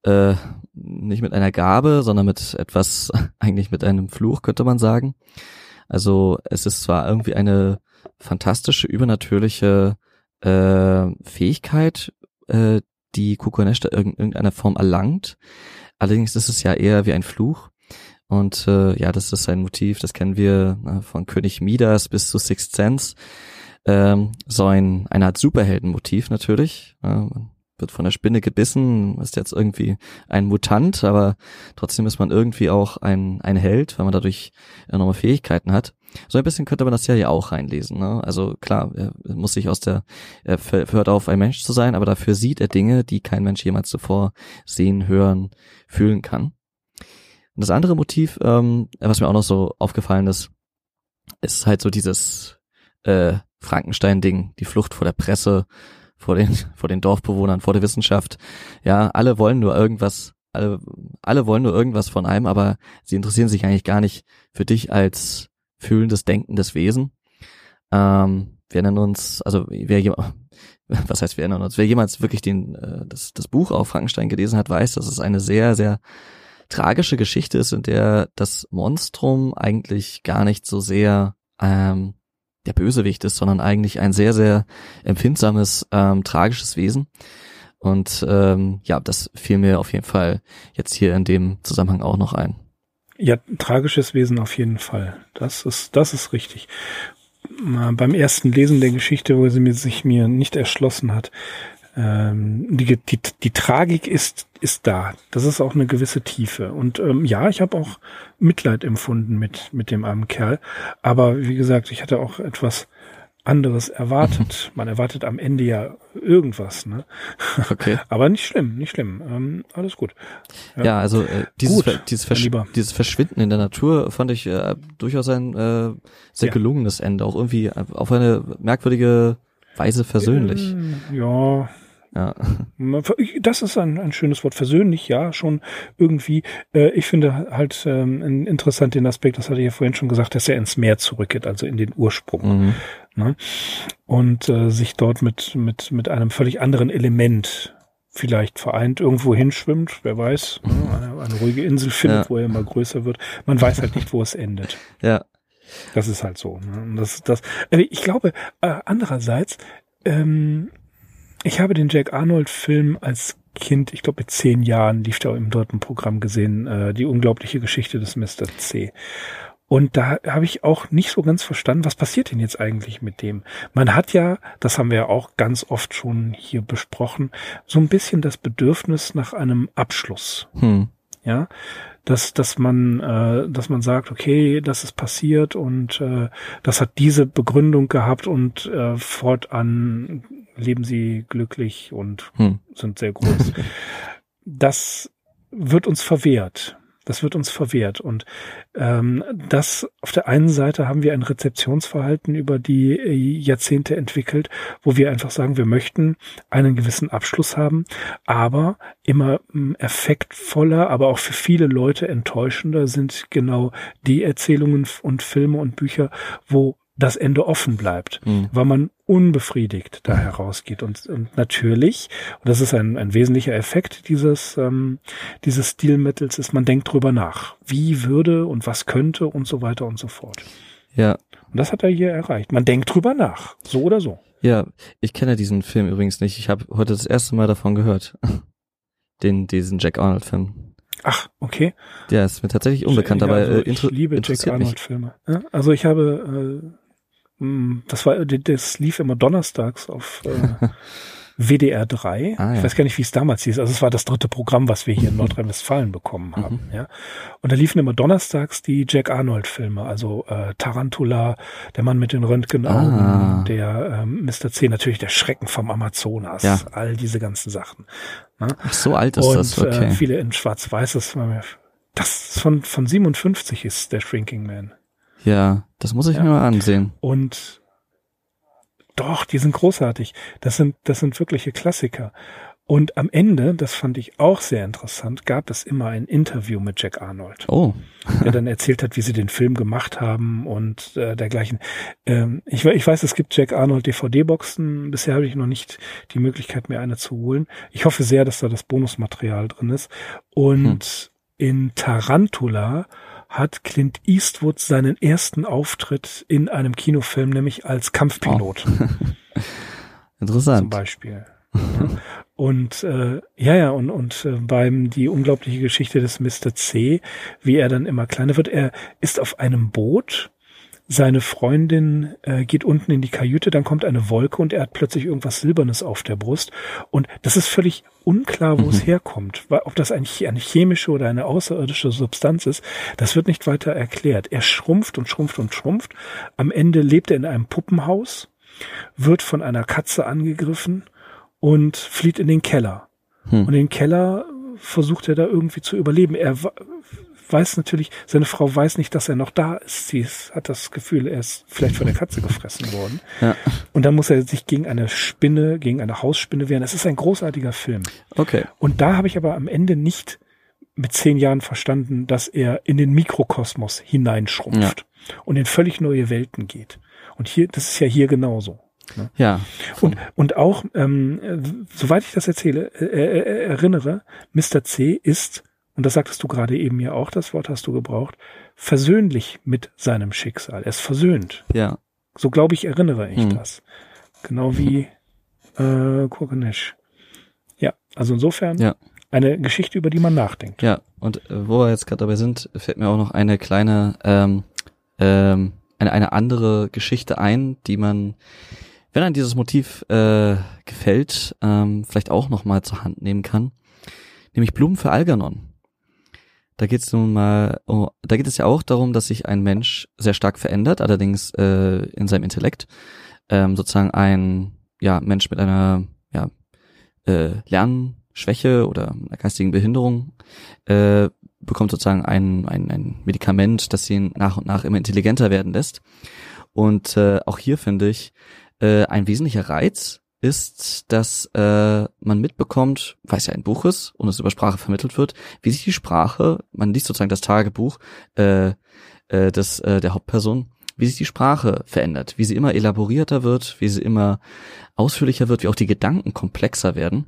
äh, nicht mit einer Gabe, sondern mit etwas, eigentlich mit einem Fluch, könnte man sagen. Also es ist zwar irgendwie eine fantastische, übernatürliche äh, Fähigkeit, äh, die Kukonesh da in irgendeiner Form erlangt. Allerdings ist es ja eher wie ein Fluch. Und äh, ja, das ist ein Motiv, das kennen wir äh, von König Midas bis zu Sixth Sense. Ähm, so ein, eine Art Superheldenmotiv natürlich. Äh, wird von der Spinne gebissen, ist jetzt irgendwie ein Mutant, aber trotzdem ist man irgendwie auch ein, ein Held, weil man dadurch enorme Fähigkeiten hat. So ein bisschen könnte man das ja hier auch reinlesen. Ne? Also klar, er muss sich aus der, er hört auf, ein Mensch zu sein, aber dafür sieht er Dinge, die kein Mensch jemals zuvor sehen, hören, fühlen kann. Und das andere Motiv, ähm, was mir auch noch so aufgefallen ist, ist halt so dieses äh, Frankenstein-Ding, die Flucht vor der Presse, vor den, vor den Dorfbewohnern, vor der Wissenschaft. Ja, alle wollen nur irgendwas, alle, alle wollen nur irgendwas von einem, aber sie interessieren sich eigentlich gar nicht für dich als fühlendes, denkendes Wesen. Ähm, wir erinnern uns, also wer was heißt wir erinnern uns, wer jemals wirklich den, äh, das, das Buch auf Frankenstein gelesen hat, weiß, dass es eine sehr, sehr tragische Geschichte ist, in der das Monstrum eigentlich gar nicht so sehr ähm, der Bösewicht ist, sondern eigentlich ein sehr, sehr empfindsames, ähm, tragisches Wesen. Und ähm, ja, das fiel mir auf jeden Fall jetzt hier in dem Zusammenhang auch noch ein. Ja, tragisches Wesen auf jeden Fall. Das ist, das ist richtig. Beim ersten Lesen der Geschichte, wo sie mir, sich mir nicht erschlossen hat, ähm, die, die, die Tragik ist, ist da. Das ist auch eine gewisse Tiefe. Und ähm, ja, ich habe auch Mitleid empfunden mit, mit dem armen Kerl. Aber wie gesagt, ich hatte auch etwas anderes erwartet. Man erwartet am Ende ja irgendwas, ne? Okay. Aber nicht schlimm, nicht schlimm. Ähm, alles gut. Ja, ja also äh, dieses, gut, dieses, Versch dieses Verschwinden in der Natur fand ich äh, durchaus ein äh, sehr ja. gelungenes Ende. Auch irgendwie auf eine merkwürdige Weise versöhnlich. Ähm, ja, ja. Das ist ein, ein schönes Wort. Versöhnlich, ja, schon irgendwie. Äh, ich finde halt ähm, interessant den Aspekt, das hatte ich ja vorhin schon gesagt, dass er ins Meer zurückgeht, also in den Ursprung. Mhm. Ne? Und äh, sich dort mit, mit, mit einem völlig anderen Element vielleicht vereint irgendwo hinschwimmt, wer weiß, ne? eine, eine ruhige Insel findet, ja. wo er immer größer wird. Man weiß halt nicht, wo es endet. Ja. Das ist halt so. Ne? Das, das, äh, ich glaube, äh, andererseits, ähm, ich habe den Jack Arnold-Film als Kind, ich glaube mit zehn Jahren, lief der im dritten Programm gesehen, äh, die unglaubliche Geschichte des Mr. C. Und da habe ich auch nicht so ganz verstanden, was passiert denn jetzt eigentlich mit dem? Man hat ja, das haben wir ja auch ganz oft schon hier besprochen, so ein bisschen das Bedürfnis nach einem Abschluss. Hm. Ja, dass, dass man, äh, dass man sagt, okay, das ist passiert und äh, das hat diese Begründung gehabt und äh, fortan leben sie glücklich und Hm. sind sehr groß. das wird uns verwehrt. Das wird uns verwehrt. Und ähm, das auf der einen Seite haben wir ein Rezeptionsverhalten über die äh, Jahrzehnte entwickelt, wo wir einfach sagen, wir möchten einen gewissen Abschluss haben, aber immer ähm, effektvoller, aber auch für viele Leute enttäuschender sind genau die Erzählungen und Filme und Bücher, wo das Ende offen bleibt, Hm. weil man unbefriedigt da herausgeht. Und, und natürlich, und das ist ein, ein wesentlicher Effekt dieses, ähm, dieses Stilmittels, ist, man denkt drüber nach. Wie würde und was könnte und so weiter und so fort. Ja, Und das hat er hier erreicht. Man denkt drüber nach. So oder so. ja, ich kenne diesen Film übrigens nicht. Ich habe heute das erste Mal davon gehört. Den, diesen Jack Arnold-Film. Ach, okay. Der ist mir tatsächlich unbekannt, Ja, aber also äh, ich liebe Jack. Arnold-Filme. Ja, also ich habe, äh, das war, das lief immer donnerstags auf äh, WDR 3. Ah, ja. Ich weiß gar nicht, wie es damals hieß. Also es war das dritte Programm, was wir hier in Nordrhein-Westfalen bekommen haben. Mhm. Ja. Und da liefen immer donnerstags die Jack Arnold-Filme, also äh, Tarantula, der Mann mit den Röntgenaugen, Ah. der ähm, Mr. C, natürlich der Schrecken vom Amazonas, Ja. all diese ganzen Sachen. Ach, so alt ist Und das, äh, okay. viele in Schwarz-Weiß. Das, war mir- das ist von, von 57 ist der Shrinking Man. Ja, das muss ich Ja. mir mal ansehen. Und doch, die sind großartig. Das sind, das sind wirkliche Klassiker. Und am Ende, das fand ich auch sehr interessant, gab es immer ein Interview mit Jack Arnold, Oh, der dann erzählt hat, wie sie den Film gemacht haben und äh, dergleichen. Ähm, ich, ich weiß, es gibt Jack Arnold DVD-Boxen. Bisher habe ich noch nicht die Möglichkeit, mir eine zu holen. Ich hoffe sehr, dass da das Bonusmaterial drin ist. Und in Tarantula hat Clint Eastwood seinen ersten Auftritt in einem Kinofilm, nämlich als Kampfpilot zum interessant. Beispiel. Ja. Und äh, ja, ja, und, und äh, beim die unglaubliche Geschichte des Mr. C, wie er dann immer kleiner wird, er ist auf einem Boot, seine Freundin äh, geht unten in die Kajüte, dann kommt eine Wolke und er hat plötzlich irgendwas Silbernes auf der Brust. Und das ist völlig unklar, wo es herkommt. Ob das ein, eine chemische oder eine außerirdische Substanz ist, das wird nicht weiter erklärt. Er schrumpft und schrumpft und schrumpft. Am Ende lebt er in einem Puppenhaus, wird von einer Katze angegriffen und flieht in den Keller. Hm. Und den Keller versucht er da irgendwie zu überleben. Er weiß natürlich, seine Frau weiß nicht, dass er noch da ist. Sie hat das Gefühl, er ist vielleicht von der Katze gefressen worden. Ja. Und dann muss er sich gegen eine Spinne, gegen eine Hausspinne wehren. Es ist ein großartiger Film. Okay. Und da habe ich aber am Ende nicht mit zehn Jahren verstanden, dass er in den Mikrokosmos hineinschrumpft und in völlig neue Welten geht. Und hier, das ist ja hier genauso. Ja. Und, und auch, ähm, äh, soweit ich das erzähle, äh, äh, erinnere, Mr. C ist, und das sagtest du gerade eben ja auch, das Wort hast du gebraucht, versöhnlich mit seinem Schicksal. Er ist versöhnt. Ja. So glaube ich, erinnere ich Hm. das. Genau wie äh, Kurganesh. Ja, also insofern Ja. eine Geschichte, über die man nachdenkt. Ja, und äh, wo wir jetzt gerade dabei sind, fällt mir auch noch eine kleine, ähm, ähm, eine, eine andere Geschichte ein, die man, wenn einem dieses Motiv äh, gefällt, ähm, vielleicht auch noch mal zur Hand nehmen kann, nämlich Blumen für Algernon. Da geht es nun mal, oh, da geht es ja auch darum, dass sich ein Mensch sehr stark verändert, allerdings äh, in seinem Intellekt, ähm, sozusagen ein ja Mensch mit einer ja äh, Lernschwäche oder einer geistigen Behinderung äh, bekommt sozusagen ein, ein, ein Medikament, das ihn nach und nach immer intelligenter werden lässt. Und äh, auch hier finde ich, äh, ein wesentlicher Reiz ist, dass äh, man mitbekommt, weil es ja ein Buch ist und es über Sprache vermittelt wird, wie sich die Sprache, man liest sozusagen das Tagebuch äh, äh, des, äh, der Hauptperson, wie sich die Sprache verändert, wie sie immer elaborierter wird, wie sie immer ausführlicher wird, wie auch die Gedanken komplexer werden.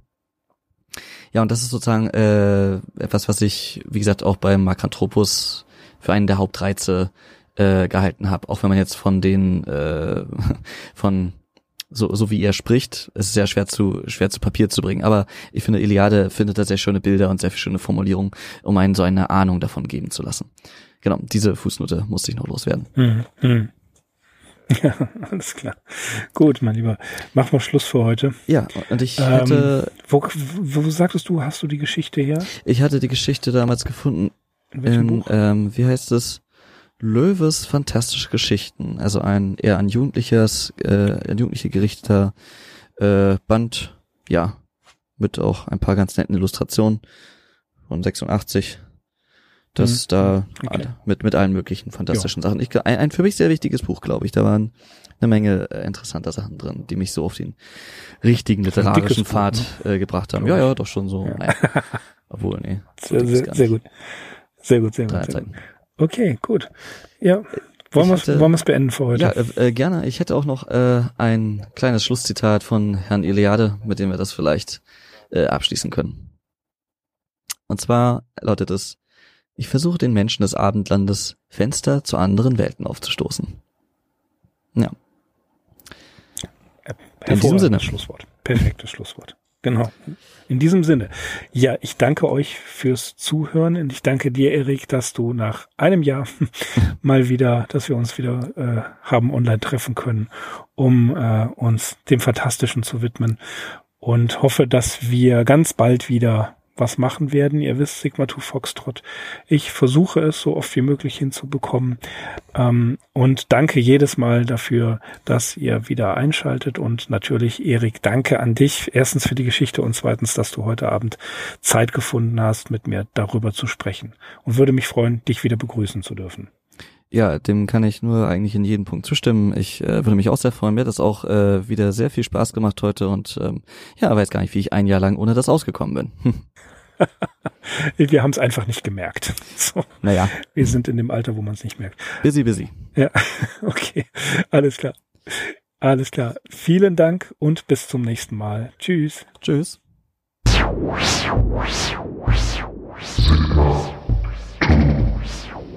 Ja, und das ist sozusagen äh, etwas, was ich, wie gesagt, auch beim Makranthropus für einen der Hauptreize äh, gehalten habe, auch wenn man jetzt von den äh, von so, so wie er spricht, es ist sehr schwer zu schwer zu Papier zu bringen. Aber ich finde, Iliade findet da sehr schöne Bilder und sehr schöne Formulierungen, um einen so eine Ahnung davon geben zu lassen. Genau, diese Fußnote musste ich noch loswerden. Hm, hm. Ja, alles klar. Gut, mein Lieber. Machen wir Schluss für heute. Ja, und ich Ähm, hatte, Wo, wo sagtest du, hast du die Geschichte her? ich hatte die Geschichte damals gefunden In in, ähm, wie heißt es? Löwes fantastische Geschichten. Also ein eher an Jugendliches, äh, an Jugendliche gerichteter äh, Band, ja, mit auch ein paar ganz netten Illustrationen von 86. Das Mhm. da Okay. mit mit allen möglichen fantastischen Sachen. Ich, ein, ein für mich sehr wichtiges Buch, glaube ich. Da waren eine Menge äh, interessanter Sachen drin, die mich so auf den richtigen literarischen Pfad äh, gebracht haben. Ja, ja, doch schon so. Ja. Naja. Obwohl, nee. so Sehr, sehr, sehr gut. Sehr gut, sehr gut. Drei Sehr gut. Okay, gut. Ja. Wollen wir wir's beenden für heute? Ja, äh, äh, gerne. Ich hätte auch noch äh, ein kleines Schlusszitat von Herrn Iliade, mit dem wir das vielleicht äh, abschließen können. Und zwar lautet es, ich versuche den Menschen des Abendlandes Fenster zu anderen Welten aufzustoßen. Ja, in diesem Sinne. Schlusswort. Perfektes Schlusswort. Genau. In diesem Sinne. Ja, ich danke euch fürs Zuhören und ich danke dir, Erik, dass du nach einem Jahr mal wieder, dass wir uns wieder äh, haben online treffen können, um äh, uns dem Fantastischen zu widmen und hoffe, dass wir ganz bald wieder was machen werden. Ihr wisst, Sigma 2 Foxtrot. Ich versuche es so oft wie möglich hinzubekommen. Ähm, und danke jedes Mal dafür, dass ihr wieder einschaltet. Und natürlich, Erik, danke an dich. Erstens für die Geschichte und zweitens, dass du heute Abend Zeit gefunden hast, mit mir darüber zu sprechen. Und würde mich freuen, dich wieder begrüßen zu dürfen. Ja, dem kann ich nur eigentlich in jedem Punkt zustimmen. Ich äh, würde mich auch sehr freuen. Mir hat das auch äh, wieder sehr viel Spaß gemacht heute und ähm, ja, weiß gar nicht, wie ich ein Jahr lang ohne das ausgekommen bin. Hm. Wir haben es einfach nicht gemerkt. So, Naja, wir sind in dem Alter, wo man es nicht merkt. busy, busy. Ja, okay. Alles klar. Alles klar. Vielen Dank und bis zum nächsten Mal. Tschüss. Tschüss.